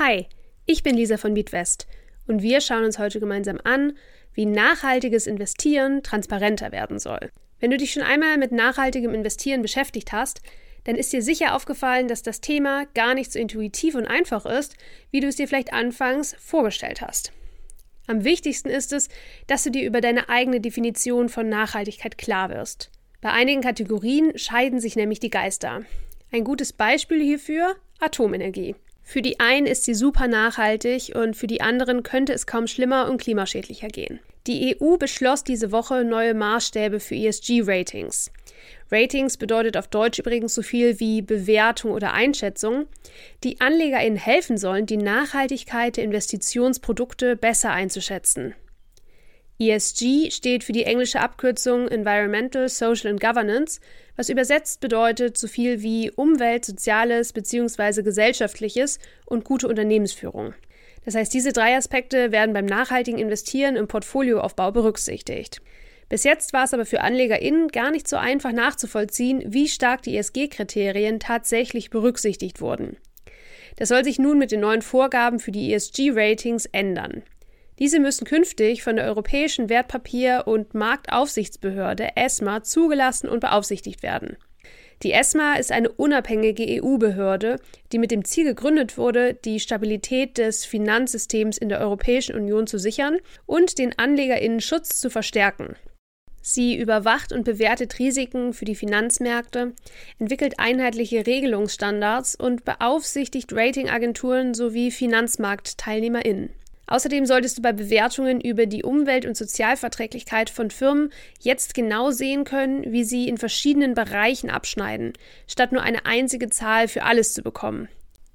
Hi, ich bin Lisa von Beatwest und wir schauen uns heute gemeinsam an, wie nachhaltiges Investieren transparenter werden soll. Wenn du dich schon einmal mit nachhaltigem Investieren beschäftigt hast, dann ist dir sicher aufgefallen, dass das Thema gar nicht so intuitiv und einfach ist, wie du es dir vielleicht anfangs vorgestellt hast. Am wichtigsten ist es, dass du dir über deine eigene Definition von Nachhaltigkeit klar wirst. Bei einigen Kategorien scheiden sich nämlich die Geister. Ein gutes Beispiel hierfür Atomenergie. Für die einen ist sie super nachhaltig und für die anderen könnte es kaum schlimmer und klimaschädlicher gehen. Die EU beschloss diese Woche neue Maßstäbe für ESG-Ratings. Ratings bedeutet auf Deutsch übrigens so viel wie Bewertung oder Einschätzung, die AnlegerInnen helfen sollen, die Nachhaltigkeit der Investitionsprodukte besser einzuschätzen. ESG steht für die englische Abkürzung Environmental, Social and Governance, was übersetzt bedeutet so viel wie Umwelt, Soziales bzw. Gesellschaftliches und gute Unternehmensführung. Das heißt, diese drei Aspekte werden beim nachhaltigen Investieren im Portfolioaufbau berücksichtigt. Bis jetzt war es aber für AnlegerInnen gar nicht so einfach nachzuvollziehen, wie stark die ESG-Kriterien tatsächlich berücksichtigt wurden. Das soll sich nun mit den neuen Vorgaben für die ESG-Ratings ändern. Diese müssen künftig von der Europäischen Wertpapier- und Marktaufsichtsbehörde ESMA zugelassen und beaufsichtigt werden. Die ESMA ist eine unabhängige EU-Behörde, die mit dem Ziel gegründet wurde, die Stabilität des Finanzsystems in der Europäischen Union zu sichern und den AnlegerInnen Schutz zu verstärken. Sie überwacht und bewertet Risiken für die Finanzmärkte, entwickelt einheitliche Regelungsstandards und beaufsichtigt Ratingagenturen sowie FinanzmarktteilnehmerInnen. Außerdem solltest du bei Bewertungen über die Umwelt- und Sozialverträglichkeit von Firmen jetzt genau sehen können, wie sie in verschiedenen Bereichen abschneiden, statt nur eine einzige Zahl für alles zu bekommen.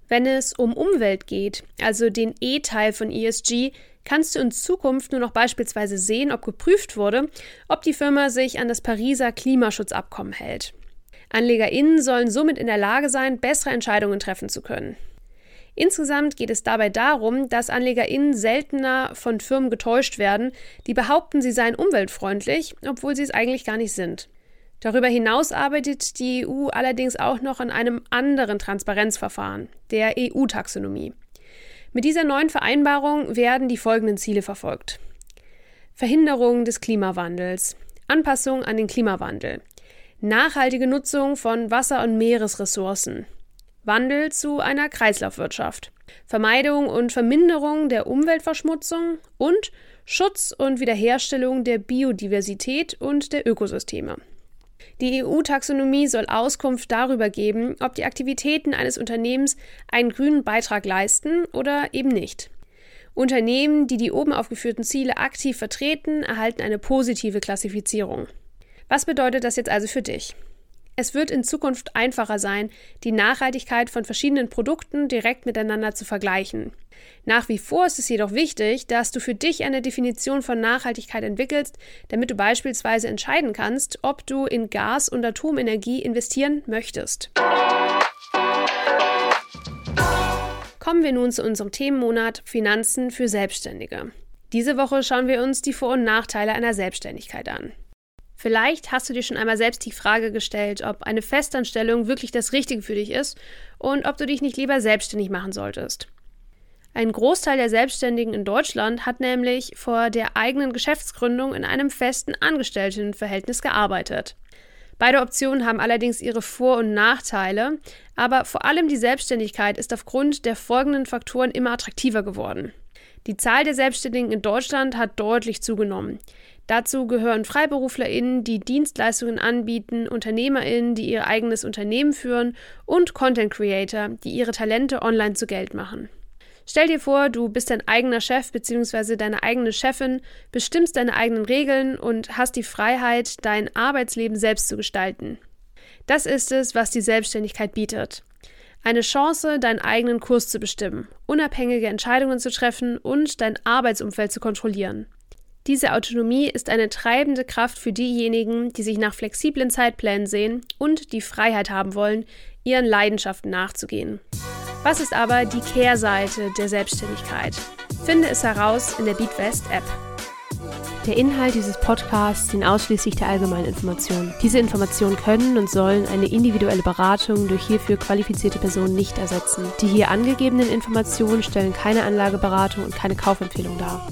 Wenn es um Umwelt geht, also den E-Teil von ESG, kannst du in Zukunft nur noch beispielsweise sehen, ob geprüft wurde, ob die Firma sich an das Pariser Klimaschutzabkommen hält. AnlegerInnen sollen somit in der Lage sein, bessere Entscheidungen treffen zu können. Insgesamt geht es dabei darum, dass AnlegerInnen seltener von Firmen getäuscht werden, die behaupten, sie seien umweltfreundlich, obwohl sie es eigentlich gar nicht sind. Darüber hinaus arbeitet die EU allerdings auch noch an einem anderen Transparenzverfahren, der EU-Taxonomie. Mit dieser neuen Vereinbarung werden die folgenden Ziele verfolgt. Verhinderung des Klimawandels, Anpassung an den Klimawandel, nachhaltige Nutzung von Wasser- und Meeresressourcen, Wandel zu einer Kreislaufwirtschaft, Vermeidung und Verminderung der Umweltverschmutzung und Schutz und Wiederherstellung der Biodiversität und der Ökosysteme. Die EU-Taxonomie soll Auskunft darüber geben, ob die Aktivitäten eines Unternehmens einen grünen Beitrag leisten oder eben nicht. Unternehmen, die die oben aufgeführten Ziele aktiv vertreten, erhalten eine positive Klassifizierung. Was bedeutet das jetzt also für dich? Es wird in Zukunft einfacher sein, die Nachhaltigkeit von verschiedenen Produkten direkt miteinander zu vergleichen. Nach wie vor ist es jedoch wichtig, dass du für dich eine Definition von Nachhaltigkeit entwickelst, damit du beispielsweise entscheiden kannst, ob du in Gas- und Atomenergie investieren möchtest. Kommen wir nun zu unserem Themenmonat Finanzen für Selbstständige. Diese Woche schauen wir uns die Vor- und Nachteile einer Selbstständigkeit an. Vielleicht hast du dir schon einmal selbst die Frage gestellt, ob eine Festanstellung wirklich das Richtige für dich ist und ob du dich nicht lieber selbstständig machen solltest. Ein Großteil der Selbstständigen in Deutschland hat nämlich vor der eigenen Geschäftsgründung in einem festen Angestelltenverhältnis gearbeitet. Beide Optionen haben allerdings ihre Vor- und Nachteile, aber vor allem die Selbstständigkeit ist aufgrund der folgenden Faktoren immer attraktiver geworden. Die Zahl der Selbstständigen in Deutschland hat deutlich zugenommen. Dazu gehören FreiberuflerInnen, die Dienstleistungen anbieten, UnternehmerInnen, die ihr eigenes Unternehmen führen und Content Creator, die ihre Talente online zu Geld machen. Stell dir vor, du bist dein eigener Chef bzw. deine eigene Chefin, bestimmst deine eigenen Regeln und hast die Freiheit, dein Arbeitsleben selbst zu gestalten. Das ist es, was die Selbstständigkeit bietet. Eine Chance, deinen eigenen Kurs zu bestimmen, unabhängige Entscheidungen zu treffen und dein Arbeitsumfeld zu kontrollieren. Diese Autonomie ist eine treibende Kraft für diejenigen, die sich nach flexiblen Zeitplänen sehen und die Freiheit haben wollen, ihren Leidenschaften nachzugehen. Was ist aber die Kehrseite der Selbstständigkeit? Finde es heraus in der BeatWest App. Der Inhalt dieses Podcasts dient ausschließlich der allgemeinen Information. Diese Informationen können und sollen eine individuelle Beratung durch hierfür qualifizierte Personen nicht ersetzen. Die hier angegebenen Informationen stellen keine Anlageberatung und keine Kaufempfehlung dar.